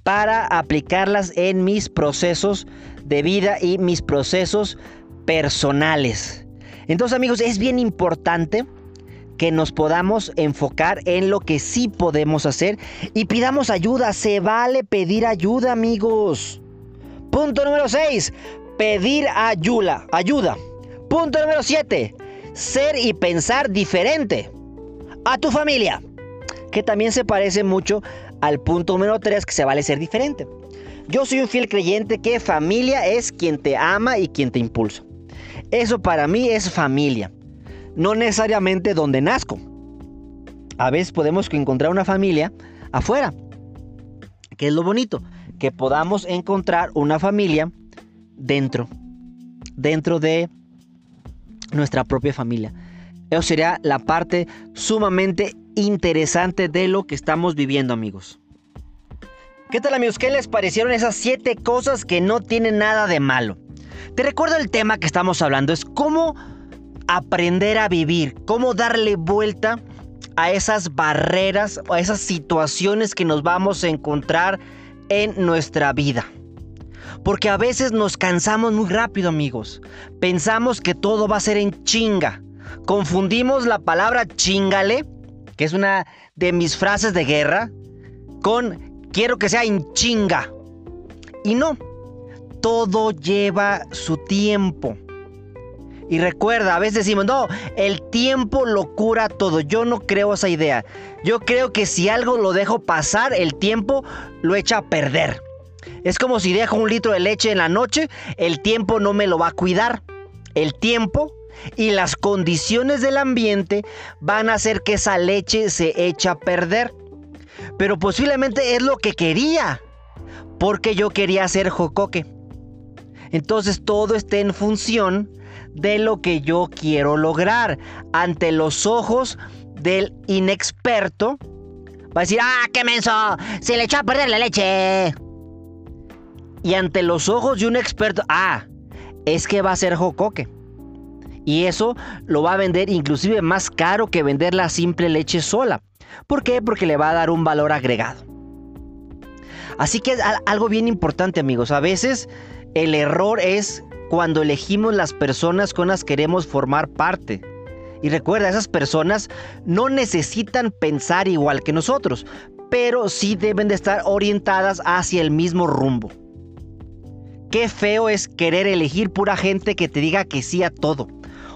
para aplicarlas en mis procesos de vida y mis procesos personales. Entonces amigos, es bien importante que nos podamos enfocar en lo que sí podemos hacer y pidamos ayuda. Se vale pedir ayuda amigos. Punto número 6. Pedir ayuda. ayuda. Punto número 7. Ser y pensar diferente a tu familia que también se parece mucho al punto número 3 que se vale ser diferente. Yo soy un fiel creyente que familia es quien te ama y quien te impulsa. Eso para mí es familia, no necesariamente donde nazco. A veces podemos encontrar una familia afuera, que es lo bonito, que podamos encontrar una familia dentro, dentro de nuestra propia familia. Eso sería la parte sumamente interesante de lo que estamos viviendo, amigos. ¿Qué tal, amigos? ¿Qué les parecieron esas siete cosas que no tienen nada de malo? Te recuerdo el tema que estamos hablando, es cómo aprender a vivir, cómo darle vuelta a esas barreras, a esas situaciones que nos vamos a encontrar en nuestra vida. Porque a veces nos cansamos muy rápido, amigos. Pensamos que todo va a ser en chinga. Confundimos la palabra chingale que es una de mis frases de guerra, con quiero que sea en chinga. Y no, todo lleva su tiempo. Y recuerda, a veces decimos, no, el tiempo lo cura todo. Yo no creo esa idea. Yo creo que si algo lo dejo pasar, el tiempo lo echa a perder. Es como si dejo un litro de leche en la noche, el tiempo no me lo va a cuidar. El tiempo y las condiciones del ambiente van a hacer que esa leche se eche a perder. Pero posiblemente es lo que quería, porque yo quería hacer jocoque. Entonces todo está en función de lo que yo quiero lograr. Ante los ojos del inexperto, va a decir, ah, qué menso, se le echó a perder la leche. Y ante los ojos de un experto, ah, es que va a ser jocoque. Y eso lo va a vender inclusive más caro que vender la simple leche sola. ¿Por qué? Porque le va a dar un valor agregado. Así que es algo bien importante amigos. A veces el error es cuando elegimos las personas con las que queremos formar parte. Y recuerda, esas personas no necesitan pensar igual que nosotros, pero sí deben de estar orientadas hacia el mismo rumbo. Qué feo es querer elegir pura gente que te diga que sí a todo.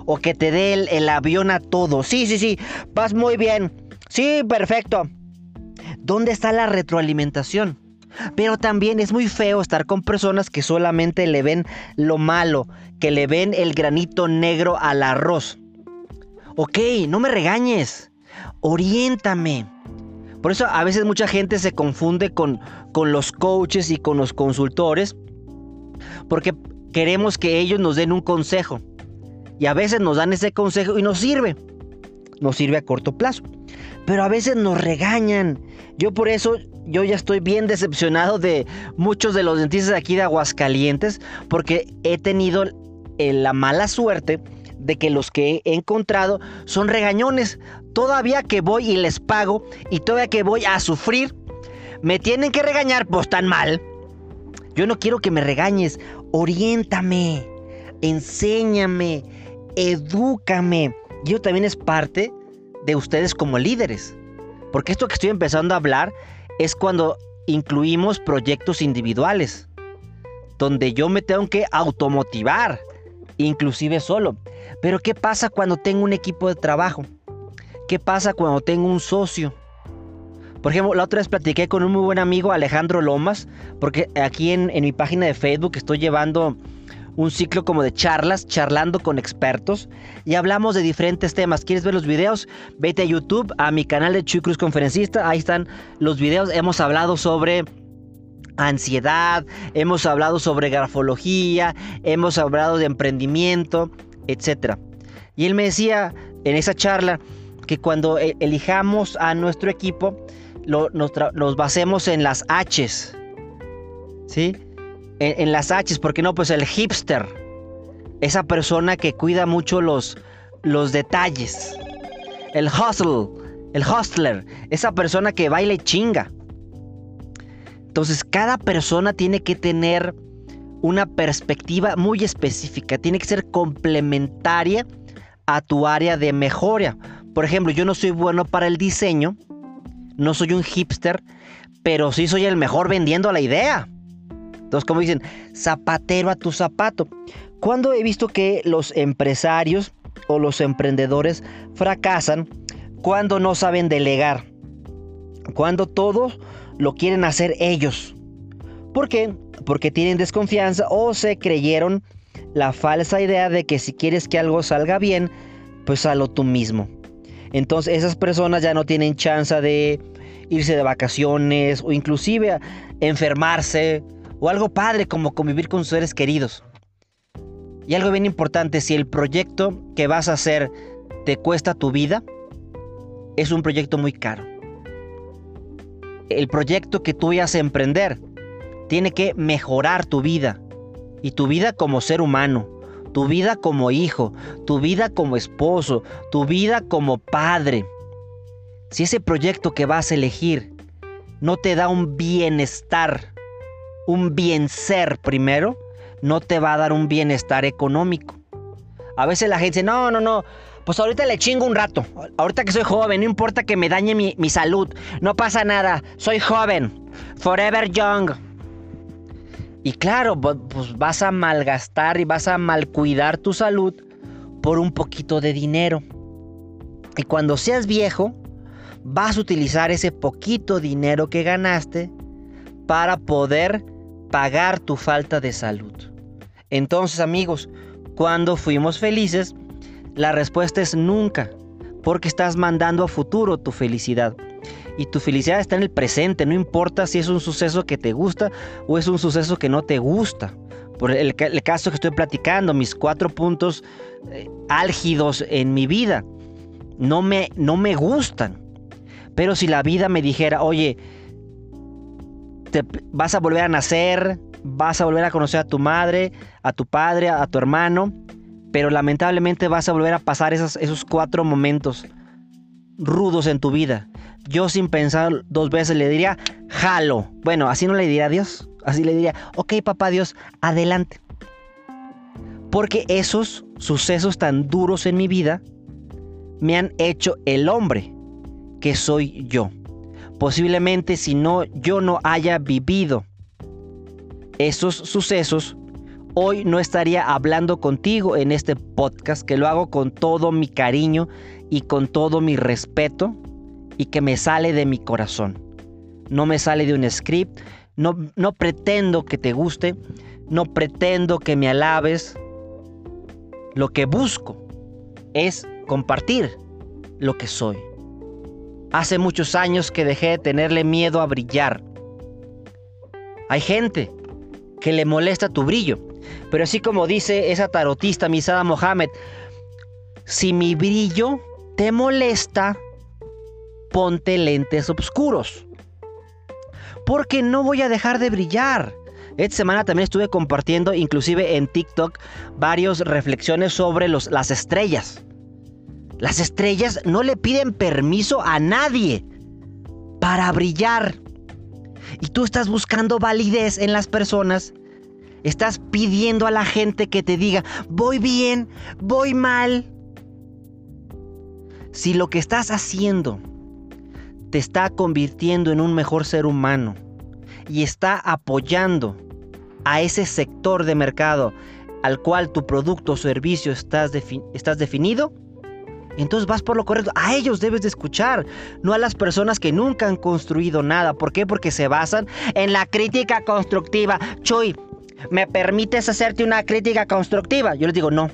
O que te dé el, avión a todo. Sí, sí, sí, vas muy bien. Sí, perfecto. ¿Dónde está la retroalimentación? Pero también es muy feo estar con personas que solamente le ven lo malo, que le ven el granito negro al arroz. Ok, no me regañes, oriéntame. Por eso a veces mucha gente se confunde con, con los coaches y con los consultores, porque queremos que ellos nos den un consejo. Y a veces nos dan ese consejo y nos sirve. Nos sirve a corto plazo. Pero a veces nos regañan. Yo por eso yo ya estoy bien decepcionado de muchos de los dentistas de aquí de Aguascalientes porque he tenido eh, la mala suerte de que los que he encontrado son regañones. Todavía que voy y les pago y todavía que voy a sufrir, me tienen que regañar, pues tan mal. Yo no quiero que me regañes, oriéntame, enséñame, edúcame. Yo también es parte de ustedes como líderes. Porque esto que estoy empezando a hablar es cuando incluimos proyectos individuales, donde yo me tengo que automotivar, inclusive solo. Pero ¿qué pasa cuando tengo un equipo de trabajo? ¿Qué pasa cuando tengo un socio? Por ejemplo, la otra vez platiqué con un muy buen amigo, Alejandro Lomas, porque aquí en mi página de Facebook estoy llevando un ciclo como de charlas, charlando con expertos y hablamos de diferentes temas. ¿Quieres ver los videos? Vete a YouTube, a mi canal de Chuy Cruz Conferencista, ahí están los videos. Hemos hablado sobre ansiedad, hemos hablado sobre grafología, hemos hablado de emprendimiento, etc. Y él me decía en esa charla que cuando e-, elijamos a nuestro equipo, nos, basemos en las H's. ¿Sí? En, las H's, porque no, pues el hipster, esa persona que cuida mucho los, los detalles, el hustle, el hustler, esa persona que baila chinga. Entonces cada persona tiene que tener una perspectiva muy específica, tiene que ser complementaria a tu área de mejora. Por ejemplo, yo no soy bueno para el diseño, no soy un hipster, pero sí soy el mejor vendiendo la idea. Entonces, como dicen, zapatero a tu zapato. Cuando he visto que los empresarios o los emprendedores fracasan cuando no saben delegar, cuando todo lo quieren hacer ellos. ¿Por qué? Porque tienen desconfianza o se creyeron la falsa idea de que si quieres que algo salga bien, pues hazlo tú mismo. Entonces esas personas ya no tienen chance de irse de vacaciones o inclusive enfermarse o algo padre como convivir con sus seres queridos. Y algo bien importante, si el proyecto que vas a hacer te cuesta tu vida, es un proyecto muy caro. El proyecto que tú vayas a emprender tiene que mejorar tu vida. Y tu vida como ser humano, tu vida como hijo, tu vida como esposo, tu vida como padre. Si ese proyecto que vas a elegir no te da un bienestar un bien ser primero, no te va a dar un bienestar económico. A veces la gente dice, no, no, no, pues ahorita le chingo un rato. Ahorita que soy joven, no importa que me dañe mi, mi salud. No pasa nada, soy joven. Forever young. Y claro, pues vas a malgastar y vas a malcuidar tu salud por un poquito de dinero. Y cuando seas viejo, vas a utilizar ese poquito dinero que ganaste para poder pagar tu falta de salud. Entonces amigos, cuando fuimos felices, la respuesta es nunca, porque estás mandando a futuro tu felicidad. Y tu felicidad está en el presente, no importa si es un suceso que te gusta o es un suceso que no te gusta. Por el, caso que estoy platicando, mis cuatro puntos eh, álgidos en mi vida, no me, no me gustan. Pero si la vida me dijera, oye, vas a volver a nacer, vas a volver a conocer a tu madre, a tu padre, a tu hermano, pero lamentablemente vas a volver a pasar esos, esos cuatro momentos rudos en tu vida, yo sin pensar dos veces le diría, jalo. Bueno, así no le diría a Dios. Así le diría, ok papá Dios, adelante. Porque esos sucesos tan duros en mi vida me han hecho el hombre que soy yo. Posiblemente si no yo no haya vivido esos sucesos, hoy no estaría hablando contigo en este podcast que lo hago con todo mi cariño y con todo mi respeto y que me sale de mi corazón. No me sale de un script, no, no pretendo que te guste, no pretendo que me alabes. Lo que busco es compartir lo que soy. Hace muchos años que dejé de tenerle miedo a brillar. Hay gente que le molesta tu brillo, pero así como dice esa tarotista Misada Mohamed, si mi brillo te molesta, ponte lentes oscuros. Porque no voy a dejar de brillar. Esta semana también estuve compartiendo, inclusive en TikTok, varias reflexiones sobre las estrellas. Las estrellas no le piden permiso a nadie para brillar. Y tú estás buscando validez en las personas. Estás pidiendo a la gente que te diga, voy bien, voy mal. Si lo que estás haciendo te está convirtiendo en un mejor ser humano y está apoyando a ese sector de mercado al cual tu producto o servicio estás, estás definido, entonces vas por lo correcto. A ellos debes de escuchar, no a las personas que nunca han construido nada. ¿Por qué? Porque se basan en la crítica constructiva. Chuy, ¿me permites hacerte una crítica constructiva? Yo les digo, no.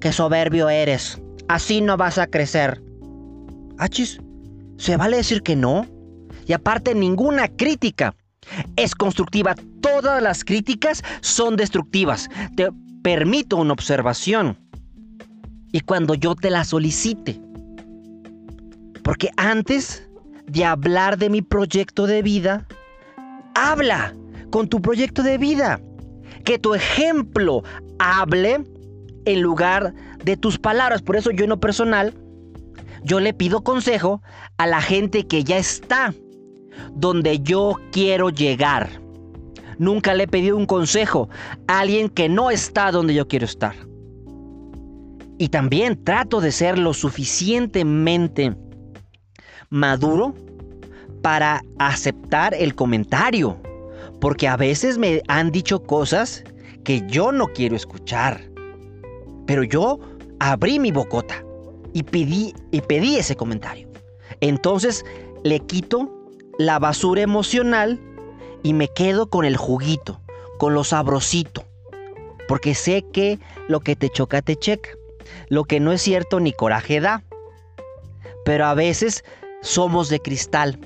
Qué soberbio eres. Así no vas a crecer. Achis, ¿se vale decir que no? Y aparte, ninguna crítica es constructiva. Todas las críticas son destructivas. Te permito una observación y cuando yo te la solicite. Porque antes de hablar de mi proyecto de vida, habla con tu proyecto de vida. Que tu ejemplo hable en lugar de tus palabras. Por eso yo en lo personal, yo le pido consejo a la gente que ya está donde yo quiero llegar. Nunca le he pedido un consejo a alguien que no está donde yo quiero estar. Y también trato de ser lo suficientemente maduro para aceptar el comentario. Porque a veces me han dicho cosas que yo no quiero escuchar. Pero yo abrí mi bocota y pedí, y pedí ese comentario. Entonces le quito la basura emocional y me quedo con el juguito, con lo sabrosito. Porque sé que lo que te choca te checa. Lo que no es cierto ni coraje da. Pero a veces somos de cristal.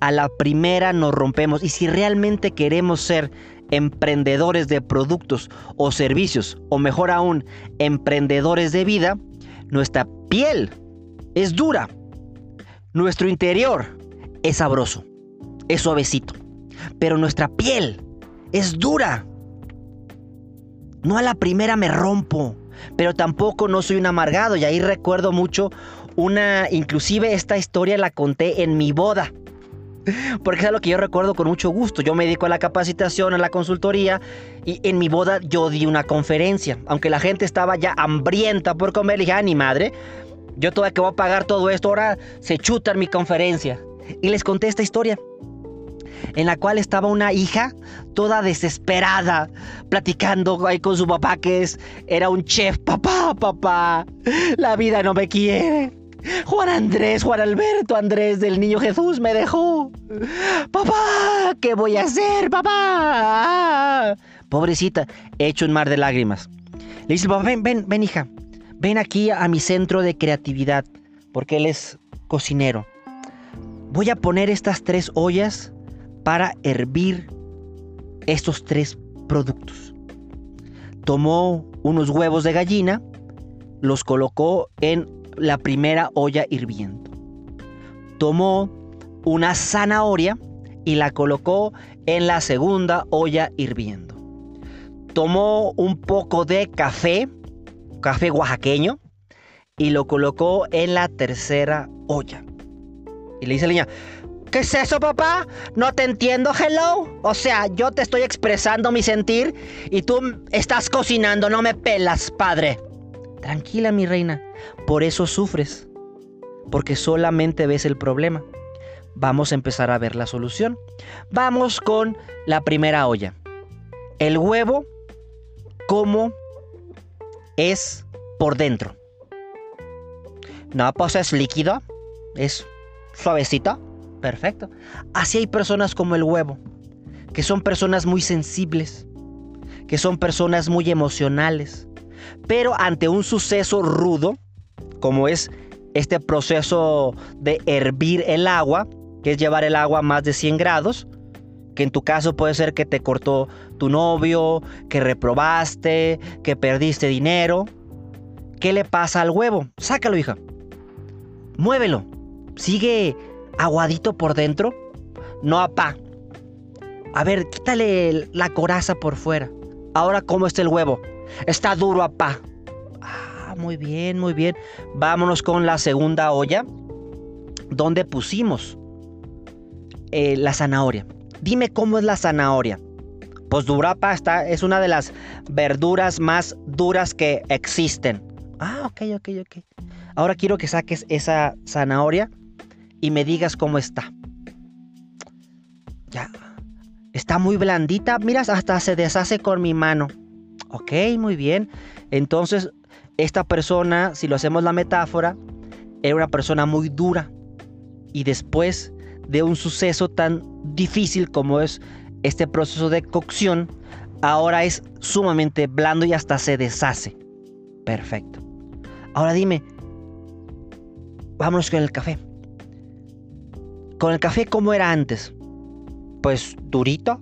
A la primera nos rompemos. Y si realmente queremos ser emprendedores de productos o servicios, o mejor aún, emprendedores de vida, nuestra piel es dura. Nuestro interior es sabroso, es suavecito. Pero nuestra piel es dura. No a la primera me rompo pero tampoco no soy un amargado. Y ahí recuerdo mucho una, inclusive esta historia la conté en mi boda. Porque es algo que yo recuerdo con mucho gusto. Yo me dedico a la capacitación, a la consultoría y en mi boda yo di una conferencia. Aunque la gente estaba ya hambrienta por comer, le dije, ah, ni madre, yo todavía que voy a pagar todo esto, ahora se chutan mi conferencia. Y les conté esta historia en la cual estaba una hija toda desesperada, platicando ahí con su papá que es, era un chef. Papá, papá, la vida no me quiere. Juan Andrés, Juan Alberto Andrés del Niño Jesús me dejó. Papá, ¿qué voy a hacer, papá? Pobrecita, hecho un mar de lágrimas. Le dice, papá, ven, ven, ven, hija. Ven aquí a mi centro de creatividad, porque él es cocinero. Voy a poner estas tres ollas para hervir estos tres productos. Tomó unos huevos de gallina, los colocó en la primera olla hirviendo. Tomó una zanahoria y la colocó en la segunda olla hirviendo. Tomó un poco de café, café oaxaqueño, y lo colocó en la tercera olla. Y le dice a la niña, ¿qué es eso papá? No te entiendo, hello. O sea, yo te estoy expresando mi sentir y tú estás cocinando, no me pelas, padre. Tranquila, mi reina, por eso sufres, porque solamente ves el problema. Vamos a empezar a ver la solución. Vamos con la primera olla. El huevo, ¿cómo es por dentro? No, pues es líquido, es suavecito, perfecto. Así hay personas como el huevo, que son personas muy sensibles, que son personas muy emocionales, pero ante un suceso rudo, como es este proceso de hervir el agua, que es llevar el agua a más de 100 grados, que en tu caso puede ser que te cortó tu novio, que reprobaste, que perdiste dinero. ¿Qué le pasa al huevo? Sácalo, hija. Muévelo. Sigue aguadito por dentro. No, apá. A ver, quítale la coraza por fuera. Ahora, ¿cómo está el huevo? Está duro, apá. Ah, muy bien, muy bien. Vámonos con la segunda olla. Donde pusimos eh, la zanahoria. Dime cómo es la zanahoria. Pues durapa está, es una de las verduras más duras que existen. Ah, ok, ok, ok. Ahora quiero que saques esa zanahoria y me digas cómo está. Ya. Está muy blandita. Miras, hasta se deshace con mi mano. Ok, muy bien. Entonces, esta persona, si lo hacemos la metáfora, era una persona muy dura. Y después de un suceso tan difícil como es este proceso de cocción, ahora es sumamente blando y hasta se deshace. Perfecto. Ahora dime, vámonos con el café. Con el café, ¿cómo era antes? Pues durito.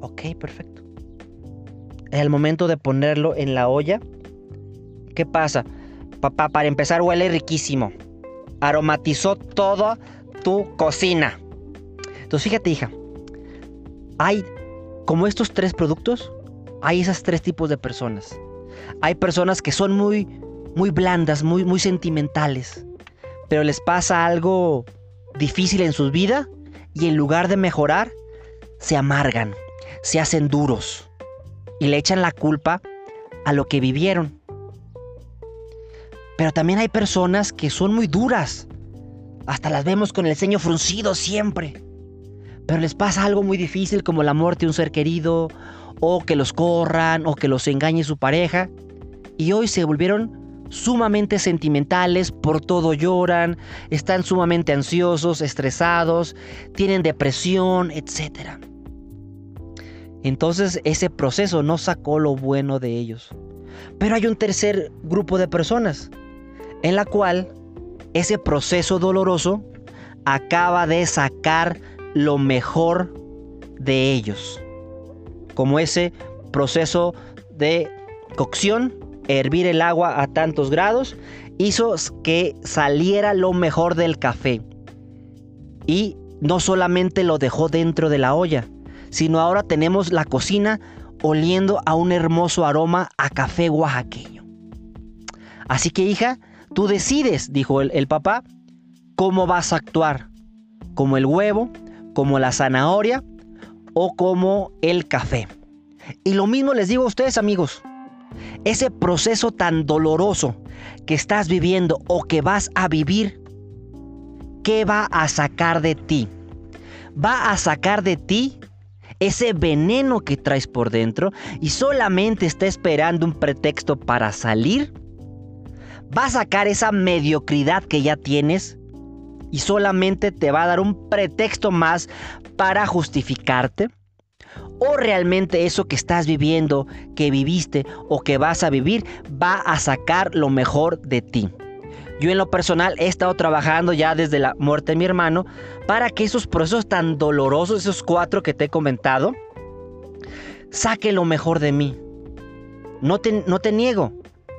Ok, perfecto. En el momento de ponerlo en la olla, ¿qué pasa? Papá, para empezar, huele riquísimo. Aromatizó toda tu cocina. Entonces, fíjate, hija. Hay, como estos tres productos, hay esos tres tipos de personas. Hay personas que son muy, muy blandas, muy, muy sentimentales pero les pasa algo difícil en su vida y en lugar de mejorar, se amargan, se hacen duros y le echan la culpa a lo que vivieron. Pero también hay personas que son muy duras. Hasta las vemos con el ceño fruncido siempre. Pero les pasa algo muy difícil como la muerte de un ser querido, o que los corran, o que los engañe su pareja. Y hoy se volvieron sumamente sentimentales, por todo lloran, están sumamente ansiosos, estresados, tienen depresión, etc. Entonces ese proceso no sacó lo bueno de ellos. Pero hay un tercer grupo de personas en la cual ese proceso doloroso acaba de sacar lo mejor de ellos. Como ese proceso de cocción hervir el agua a tantos grados hizo que saliera lo mejor del café. Y no solamente lo dejó dentro de la olla, sino ahora tenemos la cocina oliendo a un hermoso aroma a café oaxaqueño. Así que hija, tú decides, dijo el, el papá, cómo vas a actuar, como el huevo, como la zanahoria o como el café. Y lo mismo les digo a ustedes amigos, ese proceso tan doloroso que estás viviendo o que vas a vivir, ¿qué va a sacar de ti? Va a sacar de ti ese veneno que traes por dentro y solamente está esperando un pretexto para salir. Va a sacar esa mediocridad que ya tienes y solamente te va a dar un pretexto más para justificarte o realmente eso que estás viviendo, que viviste o que vas a vivir va a sacar lo mejor de ti. Yo en lo personal he estado trabajando ya desde la muerte de mi hermano para que esos procesos tan dolorosos, esos cuatro que te he comentado, saque lo mejor de mí. No te, no te niego.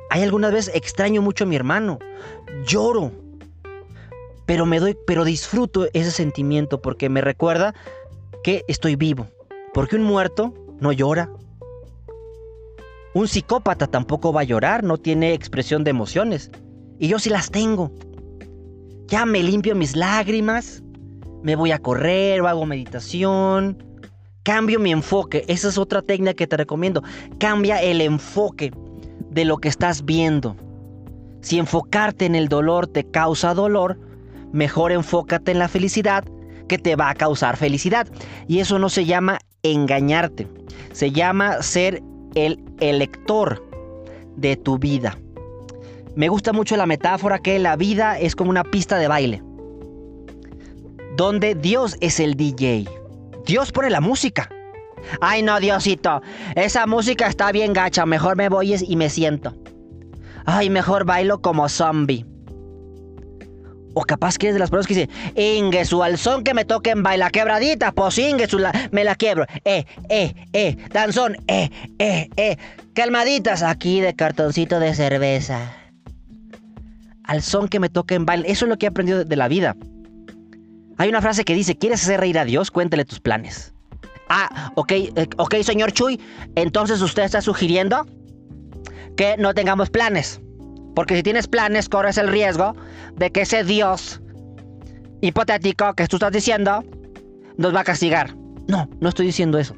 Hay algunas veces extraño mucho a mi hermano. Lloro. Pero me doy, pero disfruto ese sentimiento porque me recuerda que estoy vivo, porque un muerto no llora. Un psicópata tampoco va a llorar, no tiene expresión de emociones. Y yo sí las tengo. Ya me limpio mis lágrimas, me voy a correr o hago meditación. Cambio mi enfoque. Esa es otra técnica que te recomiendo. Cambia el enfoque de lo que estás viendo. Si enfocarte en el dolor te causa dolor, mejor enfócate en la felicidad que te va a causar felicidad. Y eso no se llama engañarte, se llama ser el elector de tu vida. Me gusta mucho la metáfora que la vida es como una pista de baile, donde Dios es el DJ. Dios pone la música. Ay no, Diosito, esa música está bien gacha, mejor me voy y me siento. Ay, mejor bailo como zombie. O capaz que eres de las personas que dice, Ingesu, al son que me toquen baila quebradita, pues Ingesu, me la quiebro. Eh, eh, eh, danzón, eh, eh, eh. Calmaditas aquí de cartoncito de cerveza. Al son que me toquen baila. Eso es lo que he aprendido de la vida. Hay una frase que dice, ¿quieres hacer reír a Dios? Cuéntale tus planes. Ah, ok, eh, ok, señor Chuy. Entonces usted está sugiriendo que no tengamos planes. Porque si tienes planes, corres el riesgo de que ese Dios hipotético que tú estás diciendo nos va a castigar. No, no estoy diciendo eso.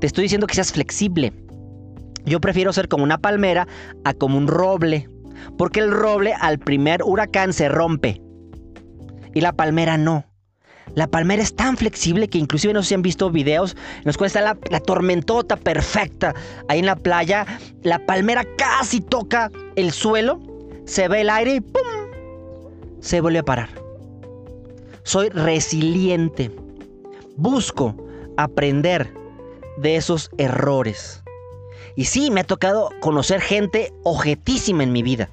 Te estoy diciendo que seas flexible. Yo prefiero ser como una palmera a como un roble. Porque el roble al primer huracán se rompe. Y la palmera no. La palmera es tan flexible que inclusive no sé si han visto videos en los cuales está la, tormentota perfecta ahí en la playa. La palmera casi toca el suelo, se ve el aire y ¡pum! Se vuelve a parar. Soy resiliente. Busco aprender de esos errores. Y sí, me ha tocado conocer gente objetísima en mi vida.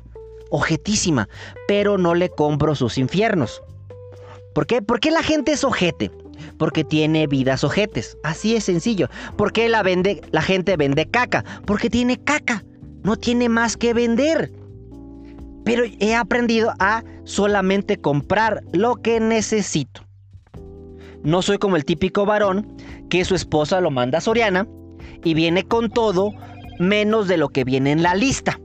Objetísima. Pero no le compro sus infiernos. ¿Por qué? ¿Por qué la gente es ojete? Porque tiene vidas ojetes. Así es sencillo. ¿Por qué la, vende, la gente vende caca? Porque tiene caca. No tiene más que vender. Pero he aprendido a solamente comprar lo que necesito. No soy como el típico varón que su esposa lo manda a Soriana y viene con todo menos de lo que viene en la lista.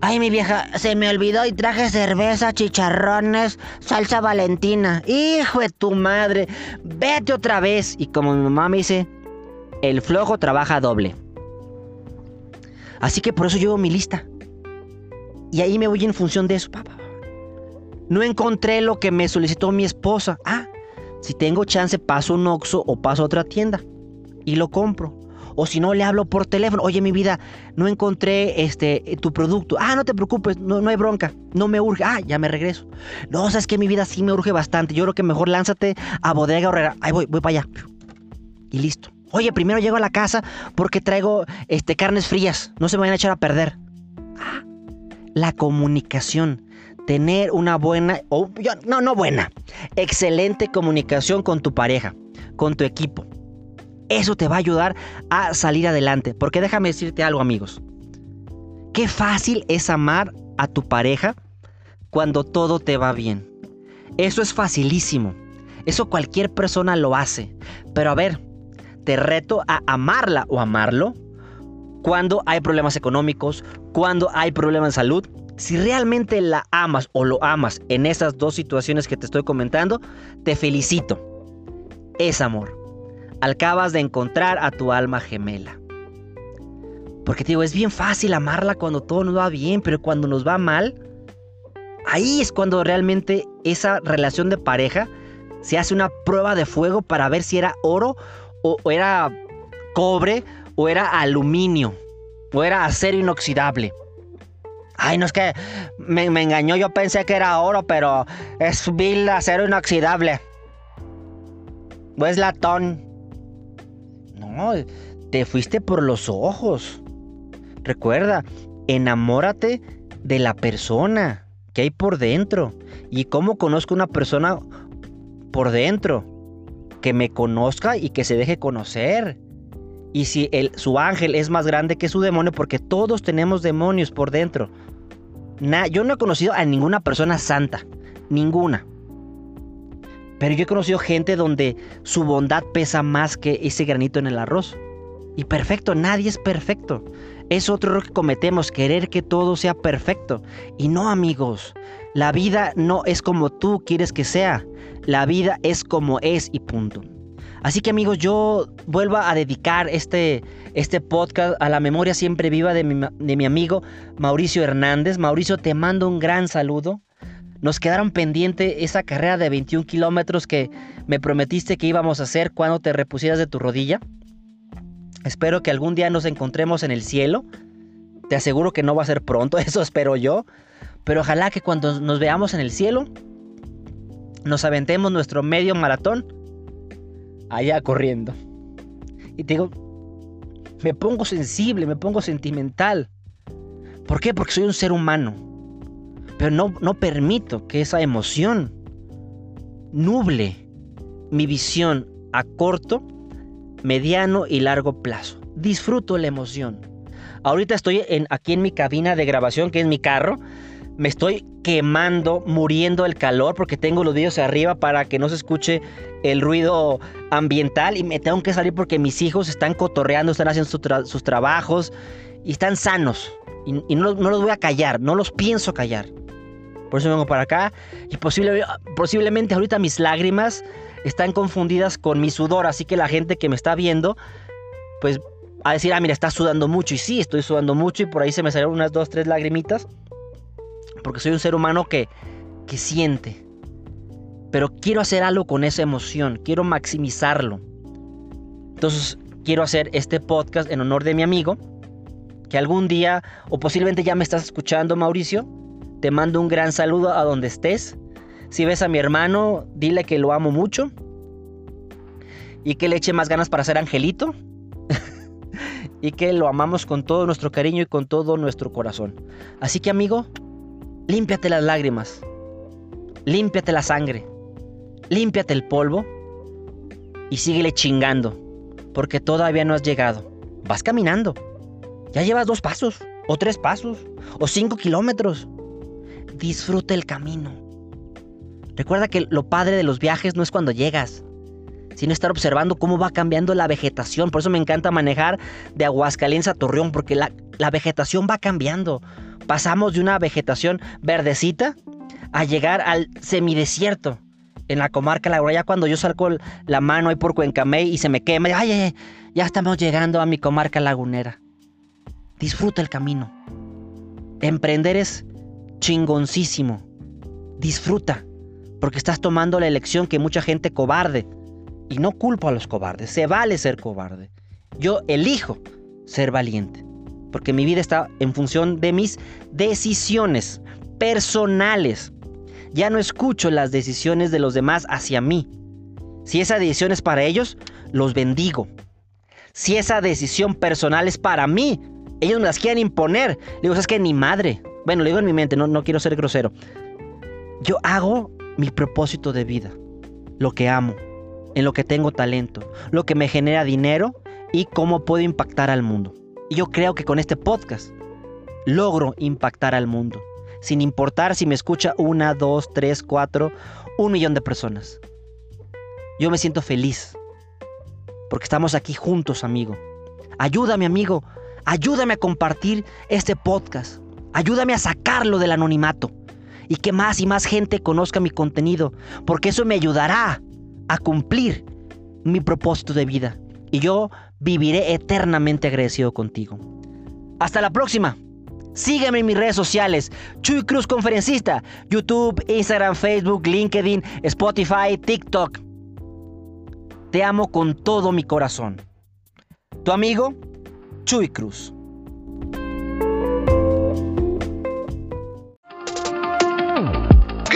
Ay, mi vieja, se me olvidó y traje cerveza, chicharrones, salsa valentina. Hijo de tu madre, vete otra vez. Y como mi mamá me dice, el flojo trabaja doble. Así que por eso llevo mi lista. Y ahí me voy en función de eso, papá. No encontré lo que me solicitó mi esposa. Ah, si tengo chance paso un Oxxo o paso a otra tienda y lo compro. O si no, le hablo por teléfono. Oye, mi vida, no encontré este, tu producto. Ah, no te preocupes, no, no hay bronca. No me urge. Ah, ya me regreso. No, sabes que mi vida sí me urge bastante. Yo creo que mejor lánzate a Bodega Horrera. Ahí voy, voy para allá. Y listo. Oye, primero llego a la casa porque traigo este, carnes frías. No se me vayan a echar a perder. Ah, la comunicación. Tener una buena, o no, no buena, excelente comunicación con tu pareja, con tu equipo. Eso te va a ayudar a salir adelante. Porque déjame decirte algo, amigos. Qué fácil es amar a tu pareja cuando todo te va bien. Eso es facilísimo. Eso cualquier persona lo hace. Pero a ver, te reto a amarla o amarlo cuando hay problemas económicos, cuando hay problemas de salud. Si realmente la amas o lo amas en esas dos situaciones que te estoy comentando, te felicito. Es amor acabas de encontrar a tu alma gemela. Porque te digo, es bien fácil amarla cuando todo nos va bien, pero cuando nos va mal, ahí es cuando realmente esa relación de pareja se hace una prueba de fuego para ver si era oro o, era cobre o era aluminio o era acero inoxidable. Ay, no es que me, me, engañó, yo pensé que era oro, pero es vil acero inoxidable. O es latón. Te fuiste por los ojos. Recuerda, enamórate de la persona que hay por dentro. ¿Y cómo conozco una persona por dentro? Que me conozca y que se deje conocer. Y si el, su ángel es más grande que su demonio, porque todos tenemos demonios por dentro. yo no he conocido a ninguna persona santa. Ninguna. Pero yo he conocido gente donde su bondad pesa más que ese granito en el arroz. Y perfecto, nadie es perfecto. Es otro error que cometemos, querer que todo sea perfecto. Y no amigos, la vida no es como tú quieres que sea. La vida es como es y punto. Así que amigos, yo vuelvo a dedicar este, este podcast a la memoria siempre viva de mi, de mi amigo Mauricio Hernández. Mauricio, te mando un gran saludo. Nos quedaron pendiente esa carrera de 21 kilómetros que me prometiste que íbamos a hacer cuando te repusieras de tu rodilla. Espero que algún día nos encontremos en el cielo. Te aseguro que no va a ser pronto, eso espero yo. Pero ojalá que cuando nos veamos en el cielo, nos aventemos nuestro medio maratón allá corriendo. Y te digo, me pongo sensible, me pongo sentimental. ¿Por qué? Porque soy un ser humano. Pero no, no permito que esa emoción nuble mi visión a corto, mediano y largo plazo. Disfruto la emoción. Ahorita estoy en, aquí en mi cabina de grabación, que es mi carro. Me estoy quemando, muriendo el calor porque tengo los dedos arriba para que no se escuche el ruido ambiental y me tengo que salir porque mis hijos están cotorreando, están haciendo sus trabajos y están sanos. Y, no, los voy a callar, no los pienso callar. Por eso vengo para acá y posiblemente ahorita mis lágrimas están confundidas con mi sudor, así que la gente que me está viendo, pues a decir, ah, mira, está sudando mucho. Y sí, estoy sudando mucho y por ahí se me salieron unas dos, tres lagrimitas. Porque soy un ser humano que, que siente. Pero quiero hacer algo con esa emoción, quiero maximizarlo. Entonces quiero hacer este podcast en honor de mi amigo, que algún día, o posiblemente ya me estás escuchando, Mauricio, te mando un gran saludo a donde estés. Si ves a mi hermano, dile que lo amo mucho y que le eche más ganas para ser angelito y que lo amamos con todo nuestro cariño y con todo nuestro corazón. Así que amigo, límpiate las lágrimas, límpiate la sangre, límpiate el polvo y síguele chingando, porque todavía no has llegado. Vas caminando. Ya llevas dos pasos, o tres pasos, o cinco kilómetros. Disfruta el camino. Recuerda que lo padre de los viajes no es cuando llegas, sino estar observando cómo va cambiando la vegetación. Por eso me encanta manejar de Aguascalientes a Torreón, porque la, la vegetación va cambiando. Pasamos de una vegetación verdecita a llegar al semidesierto en la comarca La Ya cuando yo salgo la mano ahí por Cuencamey y se me quema, ay, ay, ya estamos llegando a mi comarca lagunera. Disfruta el camino. Emprender es chingoncísimo. Disfruta, porque estás tomando la elección que mucha gente cobarde. Y no culpo a los cobardes, se vale ser cobarde. Yo elijo ser valiente, porque mi vida está en función de mis decisiones personales. Ya no escucho las decisiones de los demás hacia mí. Si esa decisión es para ellos, los bendigo. Si esa decisión personal es para mí, ellos me las quieren imponer. Digo, es que ni madre. Bueno, le digo en mi mente, no, no quiero ser grosero. Yo hago mi propósito de vida, lo que amo, en lo que tengo talento, lo que me genera dinero y cómo puedo impactar al mundo. Y yo creo que con este podcast logro impactar al mundo sin importar si me escucha una, dos, tres, cuatro, un millón de personas. Yo me siento feliz, porque estamos aquí juntos, amigo. Ayúdame, amigo, ayúdame a compartir este podcast. Ayúdame a sacarlo del anonimato y que más y más gente conozca mi contenido, porque eso me ayudará a cumplir mi propósito de vida. Y yo viviré eternamente agradecido contigo. Hasta la próxima. Sígueme en mis redes sociales, Chuy Cruz Conferencista, YouTube, Instagram, Facebook, LinkedIn, Spotify, TikTok. Te amo con todo mi corazón. Tu amigo, Chuy Cruz.